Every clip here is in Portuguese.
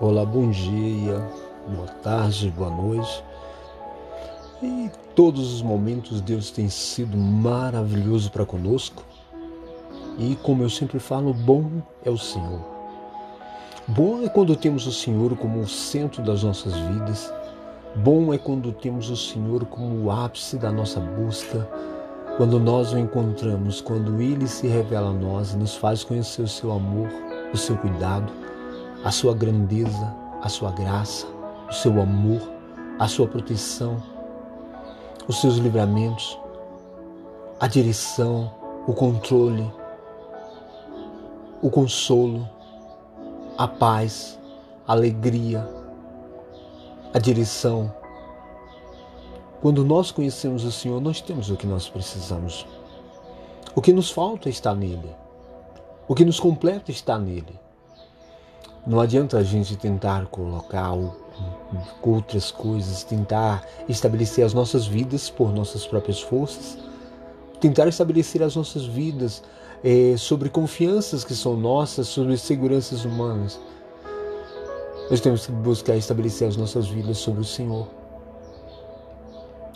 Olá, bom dia, boa tarde, boa noite. E todos os momentos Deus tem sido maravilhoso para conosco. E como eu sempre falo, bom é o Senhor. Bom é quando temos o Senhor como o centro das nossas vidas. Bom é quando temos o Senhor como o ápice da nossa busca. Quando nós o encontramos, quando Ele se revela a nós e nos faz conhecer o seu amor, o seu cuidado a sua grandeza, a sua graça, o seu amor, a sua proteção, os seus livramentos, a direção, o controle, o consolo, a paz, a alegria, a direção. Quando nós conhecemos o Senhor, nós temos o que nós precisamos. O que nos falta está nele. O que nos completa está nele. Não adianta a gente tentar colocar outras coisas, tentar estabelecer as nossas vidas por nossas próprias forças, tentar estabelecer as nossas vidas é, sobre confianças que são nossas, sobre seguranças humanas. Nós temos que buscar estabelecer as nossas vidas sobre o Senhor.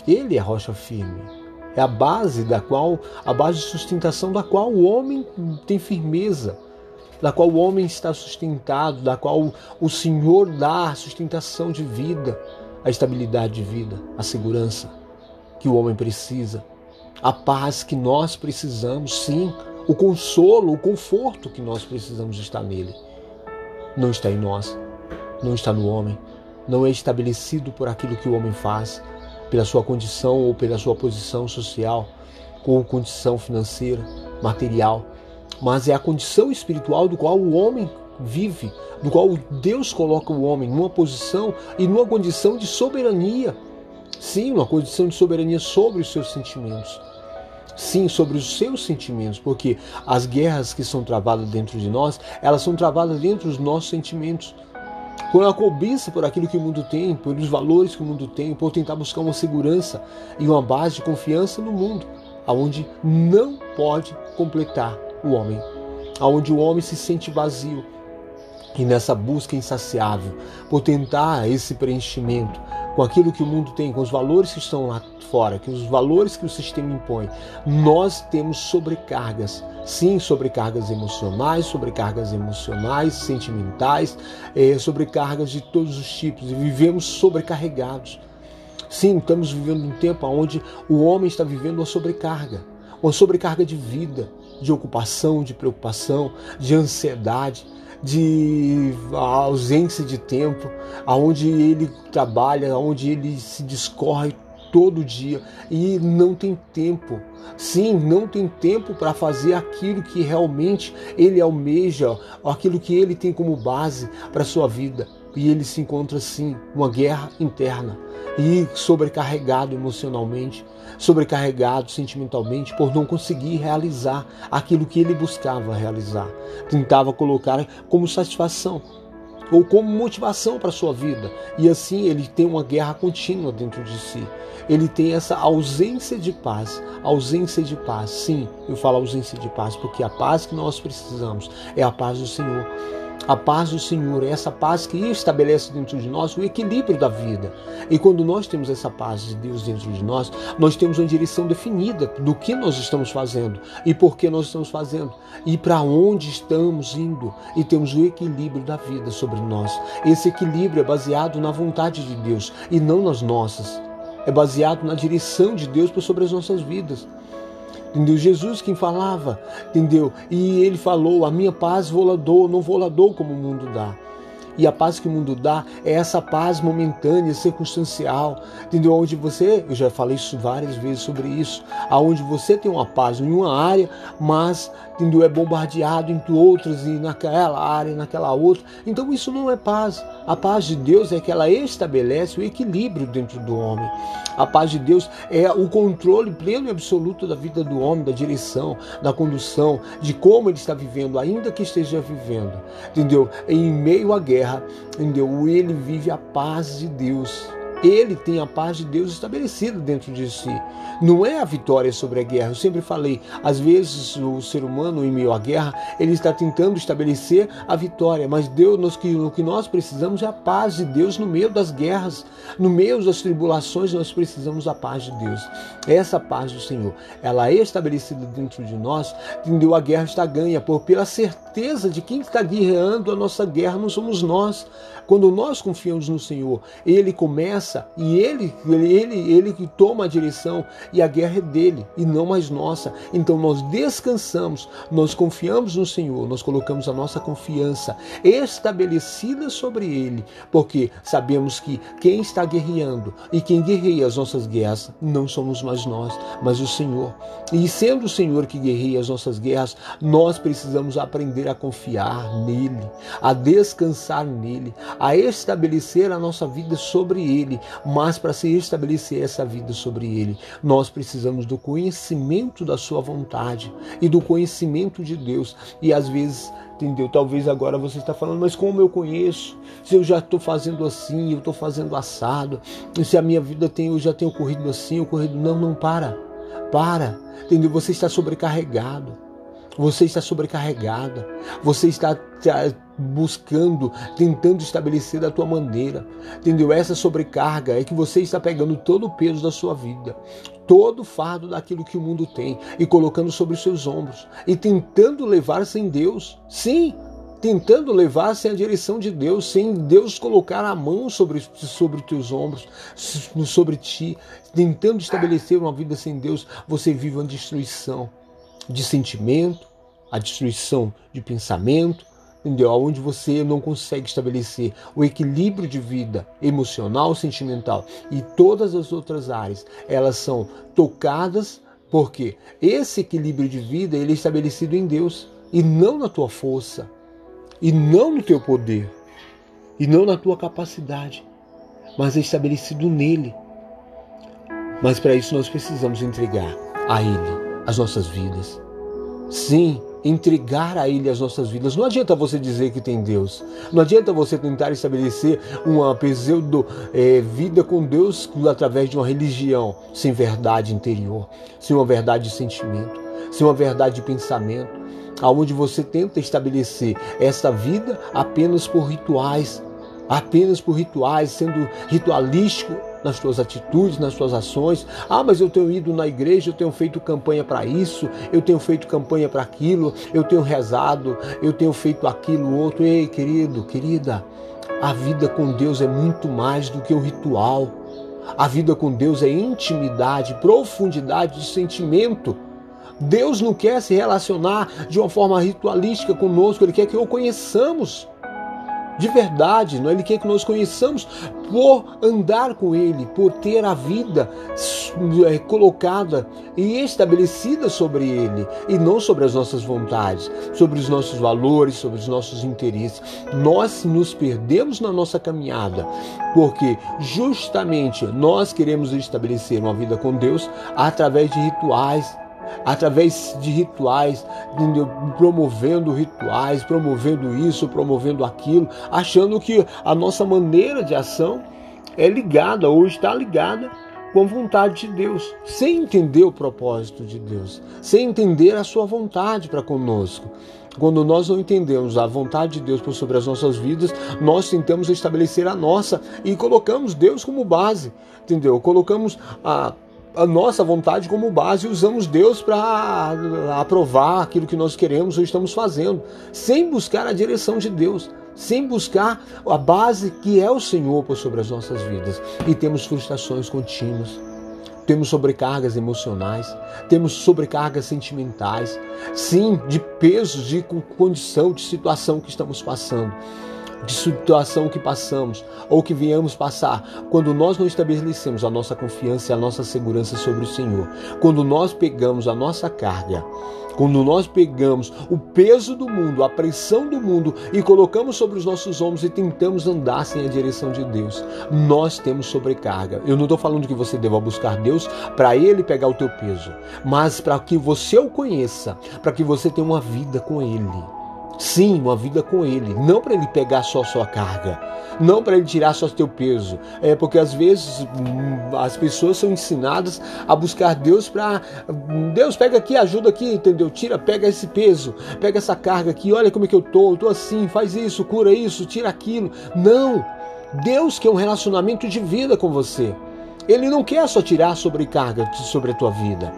Ele é a rocha firme, é a base da qual, a base de sustentação da qual o homem tem firmeza da qual o homem está sustentado, da qual o Senhor dá a sustentação de vida, a estabilidade de vida, a segurança que o homem precisa, a paz que nós precisamos, sim, o consolo, o conforto que nós precisamos está nele. Não está em nós, não está no homem, não é estabelecido por aquilo que o homem faz, pela sua condição ou pela sua posição social, ou condição financeira, material mas é a condição espiritual do qual o homem vive, do qual Deus coloca o homem numa posição e numa condição de soberania. Sim, uma condição de soberania sobre os seus sentimentos. Sim, sobre os seus sentimentos, porque as guerras que são travadas dentro de nós, elas são travadas dentro dos nossos sentimentos. Por a cobiça por aquilo que o mundo tem, pelos valores que o mundo tem, por tentar buscar uma segurança e uma base de confiança no mundo, aonde não pode completar o homem, aonde o homem se sente vazio e nessa busca insaciável por tentar esse preenchimento com aquilo que o mundo tem, com os valores que estão lá fora, com os valores que o sistema impõe, nós temos sobrecargas, sim, sobrecargas emocionais, sobrecargas emocionais, sentimentais, é, sobrecargas de todos os tipos e vivemos sobrecarregados. Sim, estamos vivendo um tempo onde o homem está vivendo uma sobrecarga, uma sobrecarga de vida, de ocupação, de preocupação, de ansiedade, de ausência de tempo, aonde ele trabalha, aonde ele se discorre todo dia e não tem tempo. Sim, não tem tempo para fazer aquilo que realmente ele almeja, aquilo que ele tem como base para sua vida. E ele se encontra assim, uma guerra interna e sobrecarregado emocionalmente, sobrecarregado sentimentalmente por não conseguir realizar aquilo que ele buscava realizar. Tentava colocar como satisfação ou como motivação para sua vida. E assim ele tem uma guerra contínua dentro de si. Ele tem essa ausência de paz, ausência de paz. Sim, eu falo ausência de paz porque a paz que nós precisamos é a paz do Senhor. A paz do Senhor é essa paz que estabelece dentro de nós o equilíbrio da vida. E quando nós temos essa paz de Deus dentro de nós, nós temos uma direção definida do que nós estamos fazendo e por que nós estamos fazendo e para onde estamos indo. E temos o equilíbrio da vida sobre nós. Esse equilíbrio é baseado na vontade de Deus e não nas nossas. É baseado na direção de Deus sobre as nossas vidas entendeu? Jesus quem falava, entendeu? E ele falou: A minha paz vou lá dou, não vou lá dou como o mundo dá. E a paz que o mundo dá é essa paz momentânea, circunstancial, entendeu? Onde você, eu já falei isso várias vezes sobre isso, aonde você tem uma paz em uma área, mas entendeu? é bombardeado em outras e naquela área, naquela outra. Então isso não é paz. A paz de Deus é que ela estabelece o equilíbrio dentro do homem. A paz de Deus é o controle pleno e absoluto da vida do homem, da direção, da condução, de como ele está vivendo, ainda que esteja vivendo. Entendeu? Em meio à guerra, entendeu? Ele vive a paz de Deus. Ele tem a paz de Deus estabelecida dentro de si. Não é a vitória sobre a guerra. Eu sempre falei, às vezes o ser humano em meio à guerra, ele está tentando estabelecer a vitória, mas Deus, o que nós precisamos é a paz de Deus no meio das guerras, no meio das tribulações, nós precisamos da paz de Deus. Essa paz do Senhor, ela é estabelecida dentro de nós, entendeu? A guerra está ganha por pela certeza de quem está guerreando a nossa guerra não somos nós. Quando nós confiamos no Senhor, Ele começa e Ele, Ele, Ele, Ele que toma a direção e a guerra é dele e não mais nossa. Então nós descansamos, nós confiamos no Senhor, nós colocamos a nossa confiança estabelecida sobre Ele, porque sabemos que quem está guerreando e quem guerreia as nossas guerras não somos mais nós, mas o Senhor. E sendo o Senhor que guerreia as nossas guerras, nós precisamos aprender a confiar nele, a descansar nele, a estabelecer a nossa vida sobre Ele, mas para se estabelecer essa vida sobre Ele, nós precisamos do conhecimento da Sua vontade e do conhecimento de Deus. E às vezes entendeu? Talvez agora você está falando, mas como eu conheço? Se eu já estou fazendo assim, eu estou fazendo assado, se a minha vida tem, eu já tenho corrido assim, ocorrido não, não para, para, entendeu? Você está sobrecarregado. Você está sobrecarregada. Você está buscando, tentando estabelecer da tua maneira. Entendeu? Essa sobrecarga é que você está pegando todo o peso da sua vida, todo o fardo daquilo que o mundo tem e colocando sobre os seus ombros e tentando levar sem Deus. Sim, tentando levar sem a direção de Deus, sem Deus colocar a mão sobre, sobre teus ombros, sobre ti, tentando estabelecer uma vida sem Deus, você vive uma destruição de sentimento, a destruição de pensamento, entendeu? Onde você não consegue estabelecer o equilíbrio de vida emocional, sentimental e todas as outras áreas, elas são tocadas porque esse equilíbrio de vida ele é estabelecido em Deus e não na tua força, e não no teu poder, e não na tua capacidade, mas é estabelecido nele. Mas para isso nós precisamos entregar a Ele as nossas vidas. Sim, entregar a Ele as nossas vidas. Não adianta você dizer que tem Deus. Não adianta você tentar estabelecer uma pseudo é, vida com Deus através de uma religião sem verdade interior, sem uma verdade de sentimento, sem uma verdade de pensamento, aonde você tenta estabelecer essa vida apenas por rituais, apenas por rituais, sendo ritualístico nas tuas atitudes, nas tuas ações. Ah, mas eu tenho ido na igreja, eu tenho feito campanha para isso, eu tenho feito campanha para aquilo, eu tenho rezado, eu tenho feito aquilo, outro. Ei, querido, querida, a vida com Deus é muito mais do que um ritual. A vida com Deus é intimidade, profundidade de sentimento. Deus não quer se relacionar de uma forma ritualística conosco, Ele quer que o conheçamos de verdade, não? É? Ele quer que nós conheçamos por andar com Ele, por ter a vida é, colocada e estabelecida sobre Ele e não sobre as nossas vontades, sobre os nossos valores, sobre os nossos interesses. Nós nos perdemos na nossa caminhada porque justamente nós queremos estabelecer uma vida com Deus através de rituais através de rituais, promovendo rituais, promovendo isso, promovendo aquilo, achando que a nossa maneira de ação é ligada ou está ligada com a vontade de Deus, sem entender o propósito de Deus, sem entender a sua vontade para conosco. Quando nós não entendemos a vontade de Deus por sobre as nossas vidas, nós tentamos estabelecer a nossa e colocamos Deus como base, entendeu? Colocamos a a nossa vontade como base e usamos Deus para aprovar aquilo que nós queremos ou estamos fazendo, sem buscar a direção de Deus, sem buscar a base que é o Senhor sobre as nossas vidas. E temos frustrações contínuas. Temos sobrecargas emocionais, temos sobrecargas sentimentais, sim, de pesos, de condição, de situação que estamos passando de situação que passamos ou que viemos passar, quando nós não estabelecemos a nossa confiança e a nossa segurança sobre o Senhor, quando nós pegamos a nossa carga, quando nós pegamos o peso do mundo, a pressão do mundo e colocamos sobre os nossos ombros e tentamos andar sem a direção de Deus, nós temos sobrecarga. Eu não estou falando que você deva buscar Deus para Ele pegar o teu peso, mas para que você o conheça, para que você tenha uma vida com Ele Sim, uma vida com Ele, não para Ele pegar só a sua carga, não para Ele tirar só o teu peso. É porque às vezes hum, as pessoas são ensinadas a buscar Deus para Deus pega aqui, ajuda aqui, entendeu? Tira, pega esse peso, pega essa carga aqui. Olha como é que eu tô, eu tô assim, faz isso, cura isso, tira aquilo. Não, Deus quer um relacionamento de vida com você. Ele não quer só tirar sobrecarga sobre a tua vida.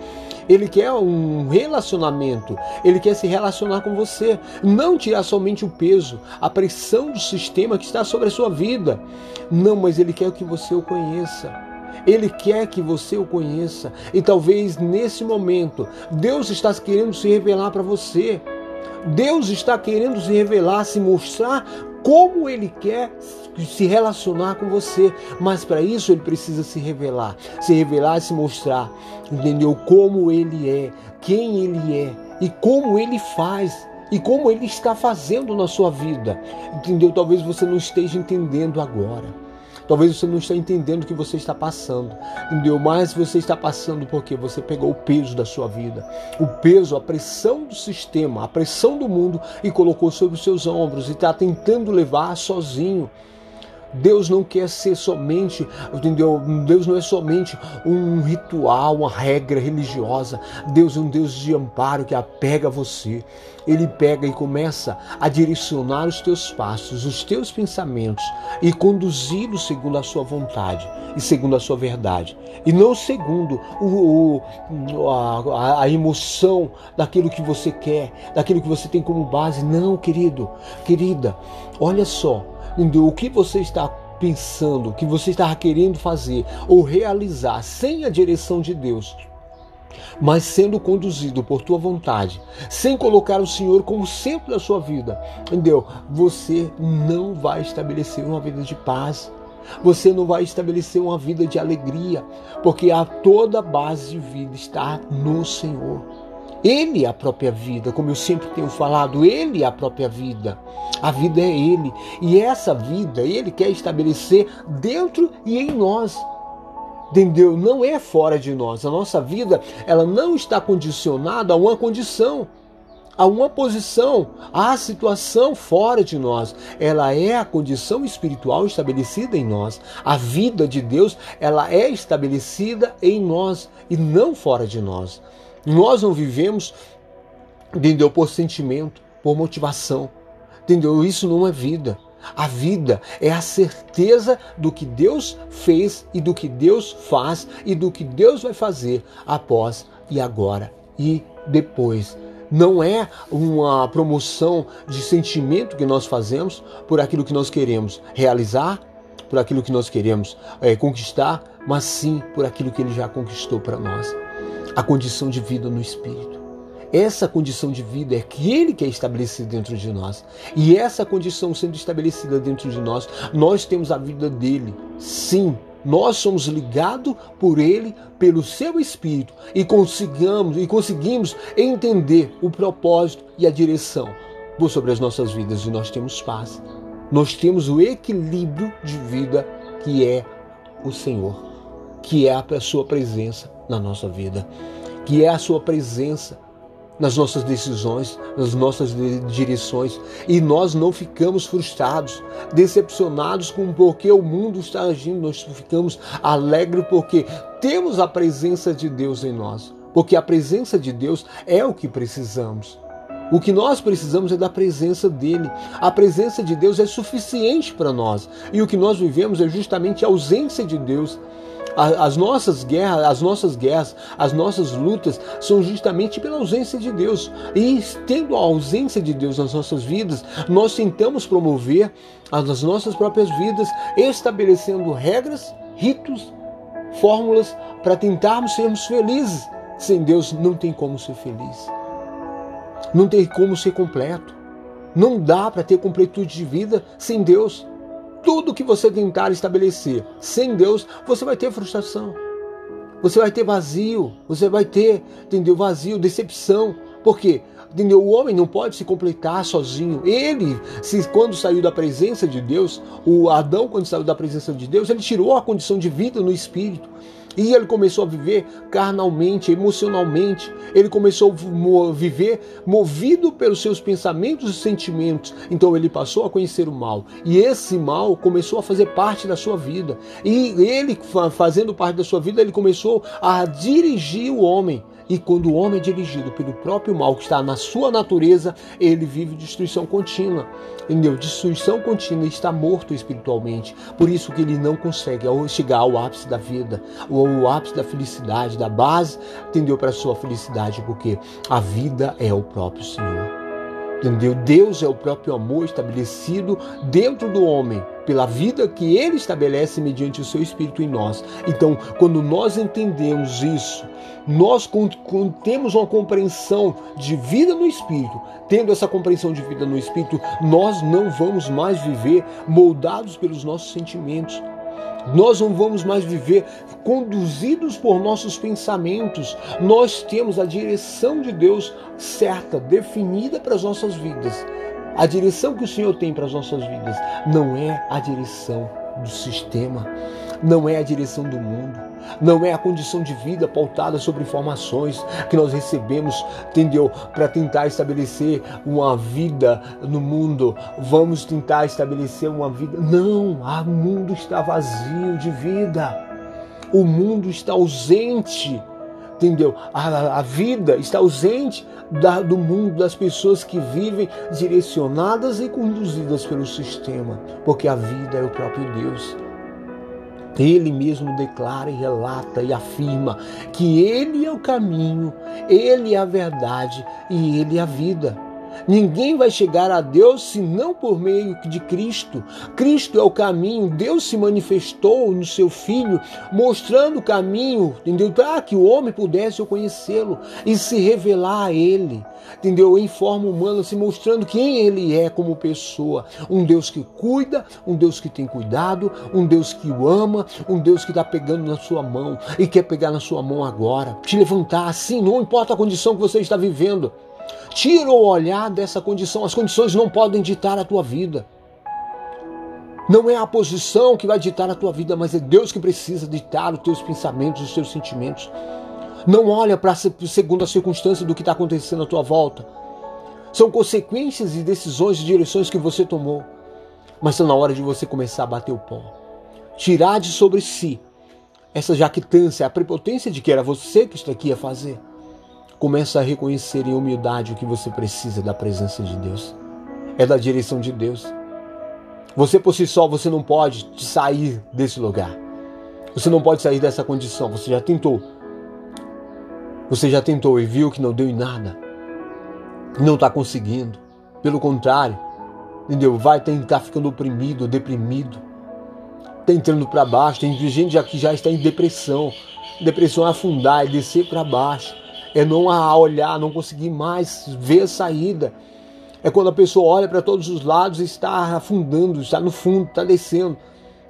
Ele quer um relacionamento, ele quer se relacionar com você, não tirar somente o peso, a pressão do sistema que está sobre a sua vida. Não, mas ele quer que você o conheça. Ele quer que você o conheça. E talvez nesse momento, Deus está querendo se revelar para você. Deus está querendo se revelar, se mostrar como ele quer se relacionar com você, mas para isso ele precisa se revelar, se revelar e se mostrar, entendeu? Como ele é, quem ele é e como ele faz e como ele está fazendo na sua vida, entendeu? Talvez você não esteja entendendo agora. Talvez você não esteja entendendo o que você está passando, entendeu? Mas você está passando porque você pegou o peso da sua vida, o peso, a pressão do sistema, a pressão do mundo e colocou sobre os seus ombros e está tentando levar sozinho. Deus não quer ser somente, entendeu? Deus não é somente um ritual, uma regra religiosa. Deus é um Deus de amparo que apega você. Ele pega e começa a direcionar os teus passos, os teus pensamentos e conduzi-los segundo a sua vontade e segundo a sua verdade. E não segundo o, o a, a emoção daquilo que você quer, daquilo que você tem como base. Não, querido, querida, olha só o que você está pensando, o que você está querendo fazer ou realizar sem a direção de Deus, mas sendo conduzido por tua vontade, sem colocar o Senhor como centro da sua vida, entendeu? Você não vai estabelecer uma vida de paz. Você não vai estabelecer uma vida de alegria, porque a toda base de vida está no Senhor. Ele é a própria vida, como eu sempre tenho falado, Ele é a própria vida. A vida é Ele. E essa vida Ele quer estabelecer dentro e em nós. Entendeu? Não é fora de nós. A nossa vida, ela não está condicionada a uma condição, a uma posição, a situação fora de nós. Ela é a condição espiritual estabelecida em nós. A vida de Deus, ela é estabelecida em nós e não fora de nós. Nós não vivemos, entendeu? Por sentimento, por motivação, entendeu? Isso não é vida. A vida é a certeza do que Deus fez e do que Deus faz e do que Deus vai fazer após e agora e depois. Não é uma promoção de sentimento que nós fazemos por aquilo que nós queremos realizar, por aquilo que nós queremos é, conquistar, mas sim por aquilo que Ele já conquistou para nós a condição de vida no Espírito. Essa condição de vida é que Ele quer estabelecer dentro de nós. E essa condição sendo estabelecida dentro de nós, nós temos a vida dele. Sim, nós somos ligados por Ele, pelo Seu Espírito, e conseguimos, e conseguimos entender o propósito e a direção sobre as nossas vidas. E nós temos paz. Nós temos o equilíbrio de vida que é o Senhor, que é a sua presença na nossa vida, que é a sua presença nas nossas decisões, nas nossas direções, e nós não ficamos frustrados, decepcionados com porque o mundo está agindo, nós ficamos alegres porque temos a presença de Deus em nós, porque a presença de Deus é o que precisamos. O que nós precisamos é da presença dele. A presença de Deus é suficiente para nós. E o que nós vivemos é justamente a ausência de Deus. As nossas guerras, as nossas guerras, as nossas lutas são justamente pela ausência de Deus. E tendo a ausência de Deus nas nossas vidas, nós tentamos promover as nossas próprias vidas, estabelecendo regras, ritos, fórmulas para tentarmos sermos felizes. Sem Deus não tem como ser feliz. Não tem como ser completo. Não dá para ter completude de vida sem Deus tudo que você tentar estabelecer sem Deus, você vai ter frustração. Você vai ter vazio, você vai ter, entendeu? Vazio, decepção. Por quê? Entendeu? O homem não pode se completar sozinho. Ele, se quando saiu da presença de Deus, o Adão quando saiu da presença de Deus, ele tirou a condição de vida no espírito. E ele começou a viver carnalmente, emocionalmente. Ele começou a viver movido pelos seus pensamentos e sentimentos. Então ele passou a conhecer o mal. E esse mal começou a fazer parte da sua vida. E ele, fazendo parte da sua vida, ele começou a dirigir o homem. E quando o homem é dirigido pelo próprio mal que está na sua natureza, ele vive destruição contínua. Entendeu? Destruição contínua está morto espiritualmente. Por isso que ele não consegue chegar ao ápice da vida, ou ao ápice da felicidade, da base, entendeu? Para a sua felicidade, porque a vida é o próprio Senhor. Entendeu? Deus é o próprio amor estabelecido dentro do homem, pela vida que ele estabelece mediante o seu espírito em nós. Então, quando nós entendemos isso, nós temos uma compreensão de vida no espírito, tendo essa compreensão de vida no espírito, nós não vamos mais viver moldados pelos nossos sentimentos. Nós não vamos mais viver conduzidos por nossos pensamentos. Nós temos a direção de Deus certa, definida para as nossas vidas. A direção que o Senhor tem para as nossas vidas não é a direção do sistema, não é a direção do mundo, não é a condição de vida pautada sobre informações que nós recebemos, entendeu? Para tentar estabelecer uma vida no mundo. Vamos tentar estabelecer uma vida. Não, o mundo está vazio de vida. O mundo está ausente entendeu? A, a, vida está ausente da, do mundo das pessoas que vivem direcionadas e conduzidas pelo sistema, porque a vida é o próprio Deus. Ele mesmo declara e relata e afirma que Ele é o caminho, Ele é a verdade e Ele é a vida. Ninguém vai chegar a Deus senão por meio de Cristo. Cristo é o caminho. Deus se manifestou no seu Filho, mostrando o caminho, entendeu? Para que o homem pudesse conhecê-lo e se revelar a Ele, entendeu? Em forma humana, se mostrando quem Ele é como pessoa. Um Deus que cuida, um Deus que tem cuidado, um Deus que o ama, um Deus que está pegando na sua mão e quer pegar na sua mão agora, te levantar assim, não importa a condição que você está vivendo. Tira o olhar dessa condição. As condições não podem ditar a tua vida. Não é a posição que vai ditar a tua vida, mas é Deus que precisa ditar os teus pensamentos, os teus sentimentos. Não olha para segundo a circunstância do que está acontecendo à tua volta. São consequências e decisões e direções que você tomou. Mas está na hora de você começar a bater o pó. Tirar de sobre si essa jactância, a prepotência de que era você que está aqui a fazer. Começa a reconhecer em humildade o que você precisa da presença de Deus. É da direção de Deus. Você por si só, você não pode sair desse lugar. Você não pode sair dessa condição. Você já tentou. Você já tentou e viu que não deu em nada. Não está conseguindo. Pelo contrário, entendeu? Vai tentar ficando oprimido, deprimido. Está entrando para baixo. Tem gente que já está em depressão. Depressão é afundar, é descer para baixo é não olhar, não conseguir mais ver a saída. É quando a pessoa olha para todos os lados e está afundando, está no fundo, está descendo.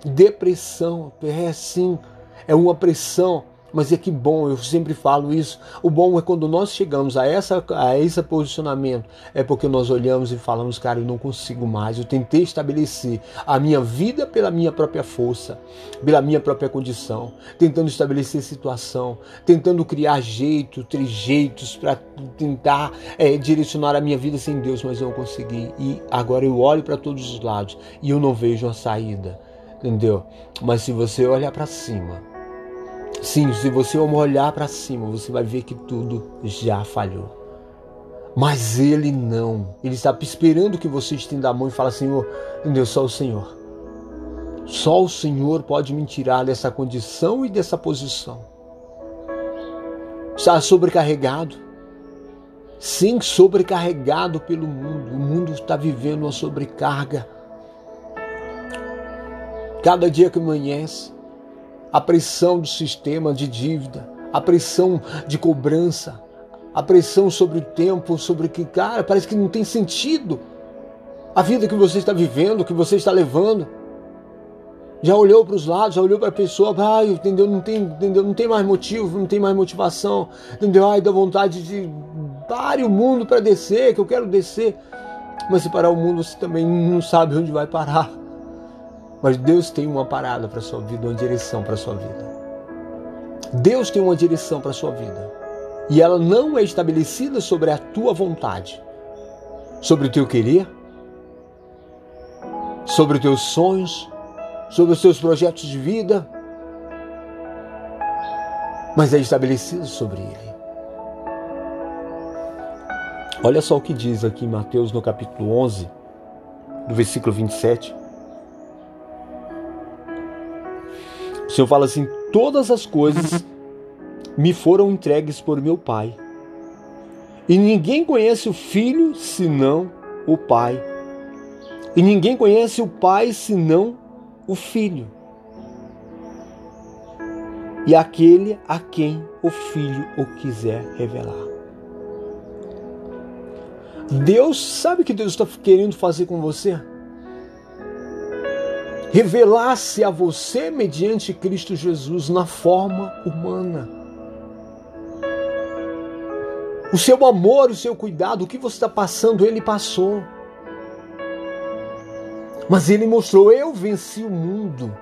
Depressão, é assim, é uma pressão mas é que bom, eu sempre falo isso. O bom é quando nós chegamos a, essa, a esse posicionamento, é porque nós olhamos e falamos, cara, eu não consigo mais. Eu tentei estabelecer a minha vida pela minha própria força, pela minha própria condição, tentando estabelecer situação, tentando criar jeito, trejeitos para tentar é, direcionar a minha vida sem Deus, mas eu não consegui. E agora eu olho para todos os lados e eu não vejo uma saída, entendeu? Mas se você olhar para cima, Sim, se você olhar para cima, você vai ver que tudo já falhou. Mas ele não. Ele está esperando que você estenda a mão e fale, Senhor, entendeu? Só o Senhor. Só o Senhor pode me tirar dessa condição e dessa posição. Está sobrecarregado. Sim, sobrecarregado pelo mundo. O mundo está vivendo uma sobrecarga. Cada dia que amanhece, a pressão do sistema de dívida, a pressão de cobrança, a pressão sobre o tempo, sobre que, cara, parece que não tem sentido a vida que você está vivendo, que você está levando. Já olhou para os lados, já olhou para a pessoa, ai, entendeu? Não tem, entendeu? Não tem mais motivo, não tem mais motivação, entendeu? Ai, dá vontade de pare o mundo para descer, que eu quero descer. Mas se parar o mundo, você também não sabe onde vai parar. Mas Deus tem uma parada para sua vida, uma direção para sua vida. Deus tem uma direção para a sua vida. E ela não é estabelecida sobre a tua vontade, sobre o teu querer, sobre os teus sonhos, sobre os teus projetos de vida, mas é estabelecida sobre ele. Olha só o que diz aqui em Mateus no capítulo 11, no versículo 27. O Senhor fala assim: Todas as coisas me foram entregues por meu Pai. E ninguém conhece o Filho senão o Pai. E ninguém conhece o Pai senão o Filho. E aquele a quem o Filho o quiser revelar. Deus, sabe o que Deus está querendo fazer com você? Revelar-se a você mediante Cristo Jesus na forma humana o seu amor, o seu cuidado, o que você está passando, ele passou. Mas ele mostrou: eu venci o mundo.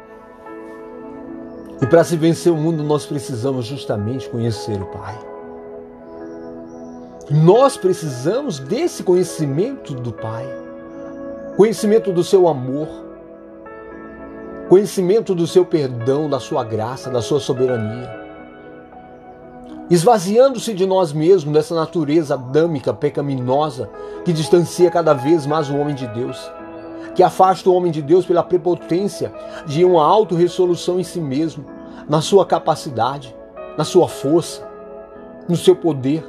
E para se vencer o mundo, nós precisamos justamente conhecer o Pai. Nós precisamos desse conhecimento do Pai, conhecimento do seu amor, conhecimento do seu perdão, da sua graça, da sua soberania. Esvaziando-se de nós mesmos, dessa natureza adâmica, pecaminosa, que distancia cada vez mais o homem de Deus, que afasta o homem de Deus pela prepotência de uma autorresolução em si mesmo, na sua capacidade, na sua força, no seu poder,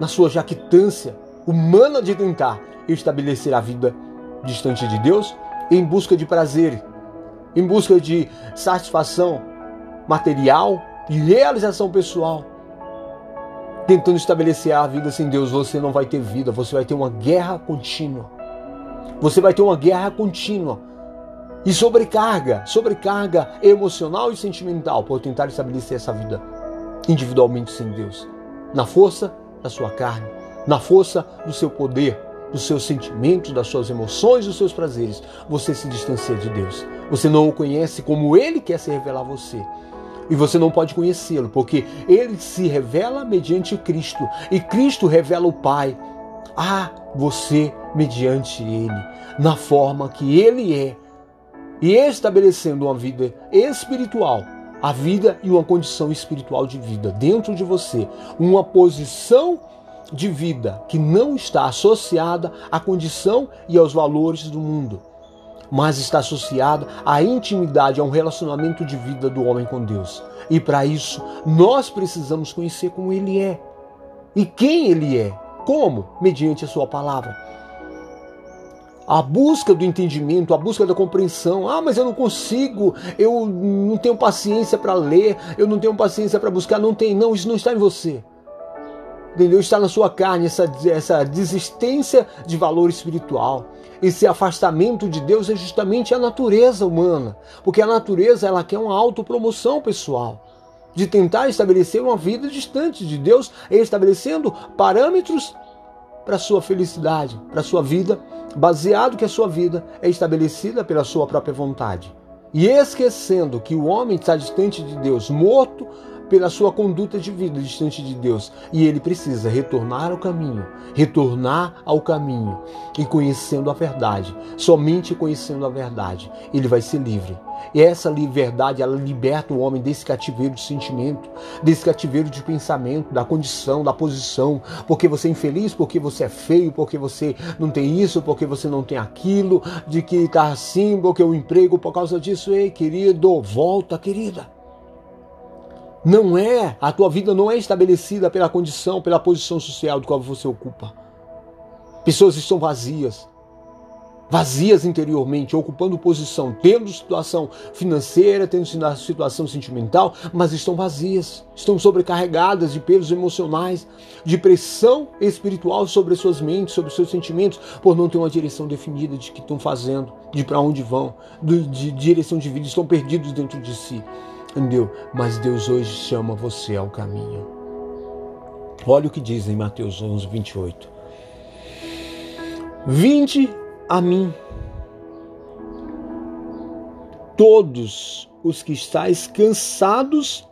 na sua jactância humana de tentar estabelecer a vida distante de Deus em busca de prazer, em busca de satisfação material e realização pessoal tentando estabelecer a vida sem Deus, você não vai ter vida, você vai ter uma guerra contínua. Você vai ter uma guerra contínua. E sobrecarga, sobrecarga emocional e sentimental por tentar estabelecer essa vida individualmente sem Deus. Na força da sua carne, na força do seu poder, dos seus sentimentos, das suas emoções, dos seus prazeres, você se distancia de Deus. Você não o conhece como ele quer se revelar a você. E você não pode conhecê-lo, porque ele se revela mediante Cristo. E Cristo revela o Pai a você mediante ele, na forma que ele é. E estabelecendo uma vida espiritual, a vida e uma condição espiritual de vida dentro de você, uma posição de vida que não está associada à condição e aos valores do mundo mas está associada à intimidade, a um relacionamento de vida do homem com Deus. E para isso, nós precisamos conhecer como ele é e quem ele é. Como? Mediante a sua palavra. A busca do entendimento, a busca da compreensão. Ah, mas eu não consigo, eu não tenho paciência para ler, eu não tenho paciência para buscar. Não tem, não, isso não está em você. Entendeu? Está na sua carne essa, essa desistência de valor espiritual. Esse afastamento de Deus é justamente a natureza humana, porque a natureza ela quer uma autopromoção pessoal, de tentar estabelecer uma vida distante de Deus, estabelecendo parâmetros para sua felicidade, para sua vida, baseado que a sua vida é estabelecida pela sua própria vontade. E esquecendo que o homem está distante de Deus, morto pela sua conduta de vida distante de Deus. E ele precisa retornar ao caminho, retornar ao caminho e conhecendo a verdade. Somente conhecendo a verdade, ele vai ser livre. E essa liberdade, ela liberta o homem desse cativeiro de sentimento, desse cativeiro de pensamento, da condição, da posição. Porque você é infeliz, porque você é feio, porque você não tem isso, porque você não tem aquilo, de que está assim, porque o emprego por causa disso. Ei, querido, volta, querida. Não é, a tua vida não é estabelecida pela condição, pela posição social do qual você ocupa. Pessoas estão vazias, vazias interiormente, ocupando posição, tendo situação financeira, tendo situação sentimental, mas estão vazias, estão sobrecarregadas de pesos emocionais, de pressão espiritual sobre suas mentes, sobre seus sentimentos, por não ter uma direção definida de que estão fazendo, de para onde vão, de, de direção de vida, estão perdidos dentro de si. Entendeu? Mas Deus hoje chama você ao caminho. Olha o que diz em Mateus 11, 28. Vinde a mim, todos os que estáis cansados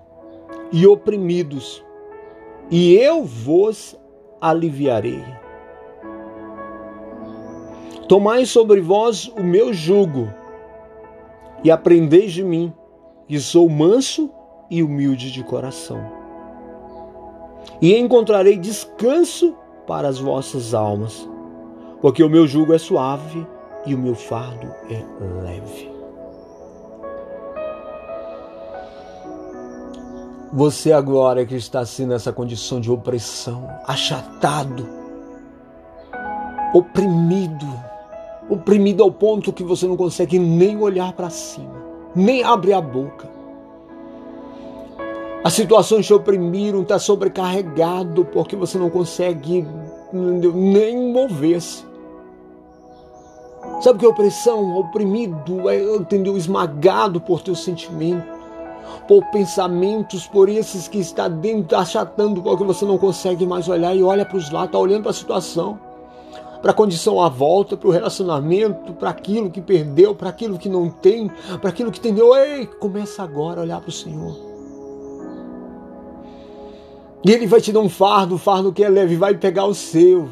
e oprimidos, e eu vos aliviarei. Tomai sobre vós o meu jugo e aprendeis de mim, que sou manso e humilde de coração. E encontrarei descanso para as vossas almas, porque o meu jugo é suave e o meu fardo é leve. Você agora que está assim nessa condição de opressão, achatado, oprimido, oprimido ao ponto que você não consegue nem olhar para cima, nem abrir a boca. As situações te oprimiram, está sobrecarregado porque você não consegue nem mover-se. Sabe o que opressão? Oprimido, é, entendeu? Esmagado por teu sentimento, por pensamentos, por esses que está dentro, achatando porque você não consegue mais olhar e olha para os lados, está olhando para a situação para a condição à volta, para o relacionamento, para aquilo que perdeu, para aquilo que não tem, para aquilo que entendeu. Ei, começa agora a olhar para o Senhor. E Ele vai te dar um fardo, um fardo que é leve, vai pegar o seu.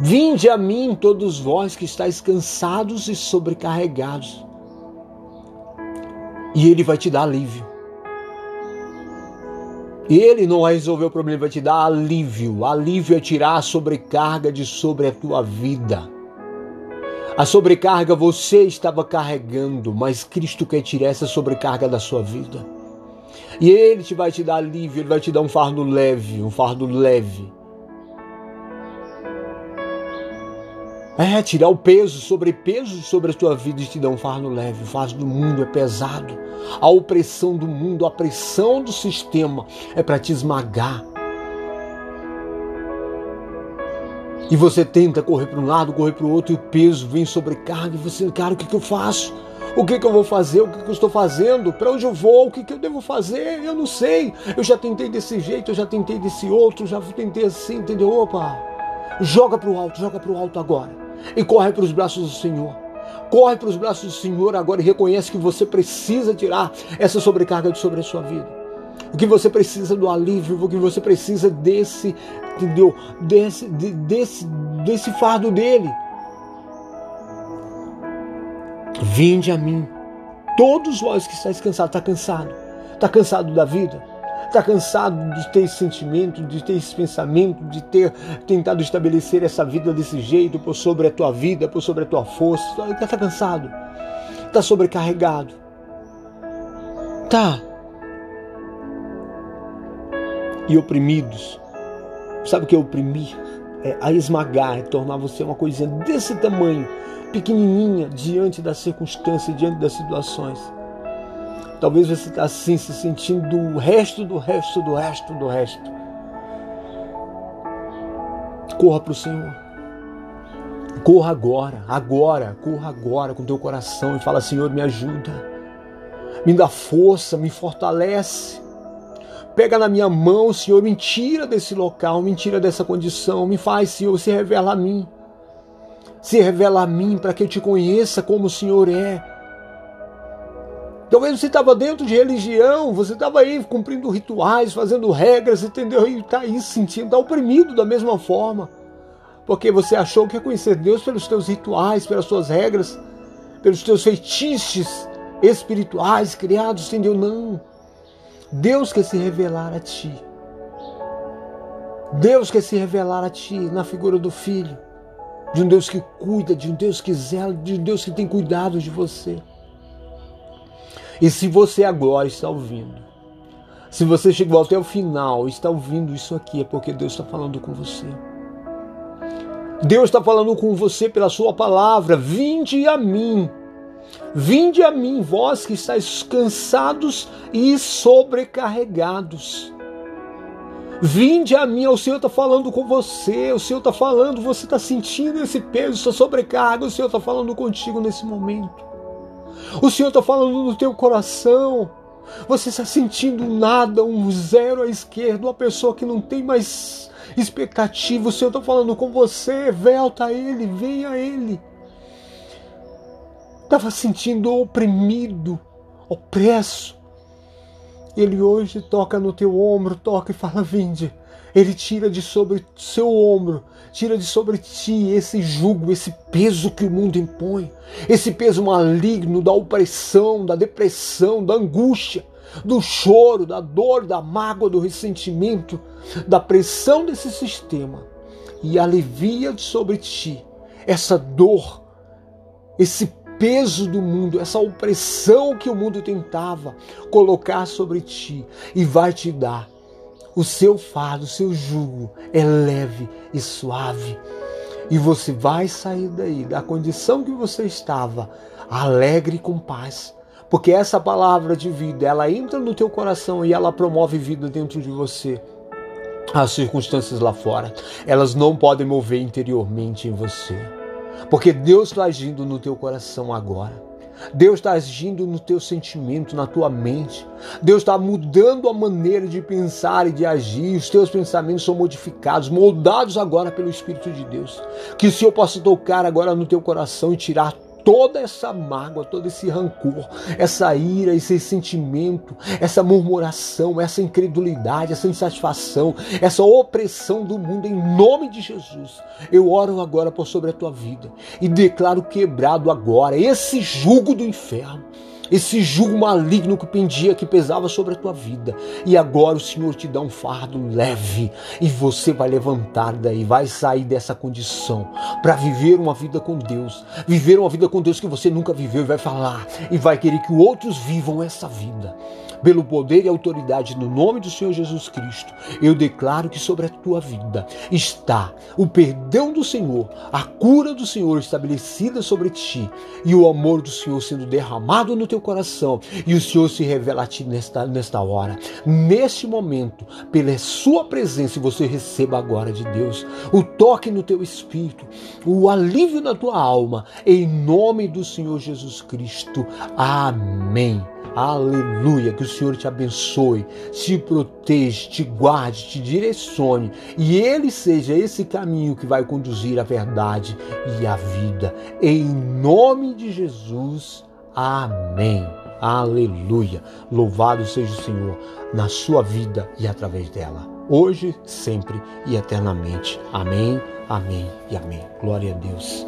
Vinde a mim, todos vós que estáis cansados e sobrecarregados, e Ele vai te dar alívio. Ele não vai resolver o problema, ele vai te dar alívio. Alívio é tirar a sobrecarga de sobre a tua vida. A sobrecarga você estava carregando, mas Cristo quer tirar essa sobrecarga da sua vida. E Ele te vai te dar alívio, Ele vai te dar um fardo leve, um fardo leve. É, tirar o peso, sobrepeso sobre a tua vida e te dar um fardo leve. O fardo do mundo é pesado. A opressão do mundo, a pressão do sistema é para te esmagar. E você tenta correr para um lado, correr para o outro, e o peso vem sobrecarga. E você, cara, o que, que eu faço? O que, que eu vou fazer? O que, que eu estou fazendo? Para onde eu vou? O que, que eu devo fazer? Eu não sei. Eu já tentei desse jeito, eu já tentei desse outro, já tentei assim, entendeu? Opa! Joga para o alto, joga para o alto agora e corre para os braços do Senhor. Corre para os braços do Senhor agora e reconhece que você precisa tirar essa sobrecarga de sobre a sua vida. O que você precisa do alívio, o que você precisa desse, entendeu? Desse, de, desse, desse fardo dele. Vinde a mim, todos vós que estáis cansados, está cansado, está cansado da vida, Está cansado de ter esse sentimento, de ter esse pensamento, de ter tentado estabelecer essa vida desse jeito por sobre a tua vida, por sobre a tua força? Está cansado? Está sobrecarregado? Tá. E oprimidos. Sabe o que é oprimir? É a esmagar, é tornar você uma coisinha desse tamanho, pequenininha, diante das circunstâncias, diante das situações. Talvez você está assim se sentindo o resto do resto do resto do resto. Corra para o Senhor. Corra agora, agora, corra agora com teu coração e fala: Senhor, me ajuda, me dá força, me fortalece. Pega na minha mão, Senhor, me tira desse local, me tira dessa condição, me faz, Senhor, se revela a mim. Se revela a mim para que eu te conheça como o Senhor é Talvez você estava dentro de religião, você estava aí cumprindo rituais, fazendo regras, entendeu? E está aí sentindo, está oprimido da mesma forma. Porque você achou que ia conhecer Deus pelos teus rituais, pelas suas regras, pelos teus feitiços espirituais criados, entendeu? Não. Deus quer se revelar a ti. Deus quer se revelar a ti na figura do Filho, de um Deus que cuida, de um Deus que zela, de um Deus que tem cuidado de você. E se você agora está ouvindo, se você chegou até o final e está ouvindo isso aqui, é porque Deus está falando com você. Deus está falando com você pela sua palavra. Vinde a mim. Vinde a mim, vós que estáis cansados e sobrecarregados. Vinde a mim, o Senhor está falando com você, o Senhor está falando, você está sentindo esse peso, essa sobrecarga, o Senhor está falando contigo nesse momento. O Senhor está falando no teu coração. Você está sentindo nada, um zero à esquerda, uma pessoa que não tem mais expectativa. O Senhor está falando com você. Volta a Ele, venha a Ele. Estava sentindo oprimido, opresso. Ele hoje toca no teu ombro, toca e fala: Vinde. Ele tira de sobre seu ombro, tira de sobre ti esse jugo, esse peso que o mundo impõe, esse peso maligno da opressão, da depressão, da angústia, do choro, da dor, da mágoa, do ressentimento, da pressão desse sistema e alivia sobre ti essa dor, esse peso do mundo, essa opressão que o mundo tentava colocar sobre ti e vai te dar. O seu fardo, o seu jugo é leve e suave. E você vai sair daí, da condição que você estava, alegre e com paz. Porque essa palavra de vida, ela entra no teu coração e ela promove vida dentro de você. As circunstâncias lá fora, elas não podem mover interiormente em você. Porque Deus está agindo no teu coração agora. Deus está agindo no teu sentimento, na tua mente. Deus está mudando a maneira de pensar e de agir. Os teus pensamentos são modificados, moldados agora pelo Espírito de Deus. Que o Senhor possa tocar agora no teu coração e tirar toda essa mágoa, todo esse rancor, essa ira, esse sentimento, essa murmuração, essa incredulidade, essa insatisfação, essa opressão do mundo em nome de Jesus. Eu oro agora por sobre a tua vida e declaro quebrado agora esse jugo do inferno esse jugo maligno que pendia, que pesava sobre a tua vida. E agora o Senhor te dá um fardo leve e você vai levantar daí, vai sair dessa condição para viver uma vida com Deus, viver uma vida com Deus que você nunca viveu e vai falar e vai querer que outros vivam essa vida pelo poder e autoridade no nome do Senhor Jesus Cristo, eu declaro que sobre a tua vida está o perdão do Senhor, a cura do Senhor estabelecida sobre ti e o amor do Senhor sendo derramado no teu coração e o Senhor se revela a ti nesta, nesta hora, neste momento, pela sua presença, você receba agora de Deus o toque no teu espírito, o alívio na tua alma, em nome do Senhor Jesus Cristo. Amém. Aleluia. Que o Senhor te abençoe, te proteja, te guarde, te direcione e Ele seja esse caminho que vai conduzir à verdade e à vida. Em nome de Jesus. Amém. Aleluia. Louvado seja o Senhor na sua vida e através dela. Hoje, sempre e eternamente. Amém, amém e amém. Glória a Deus.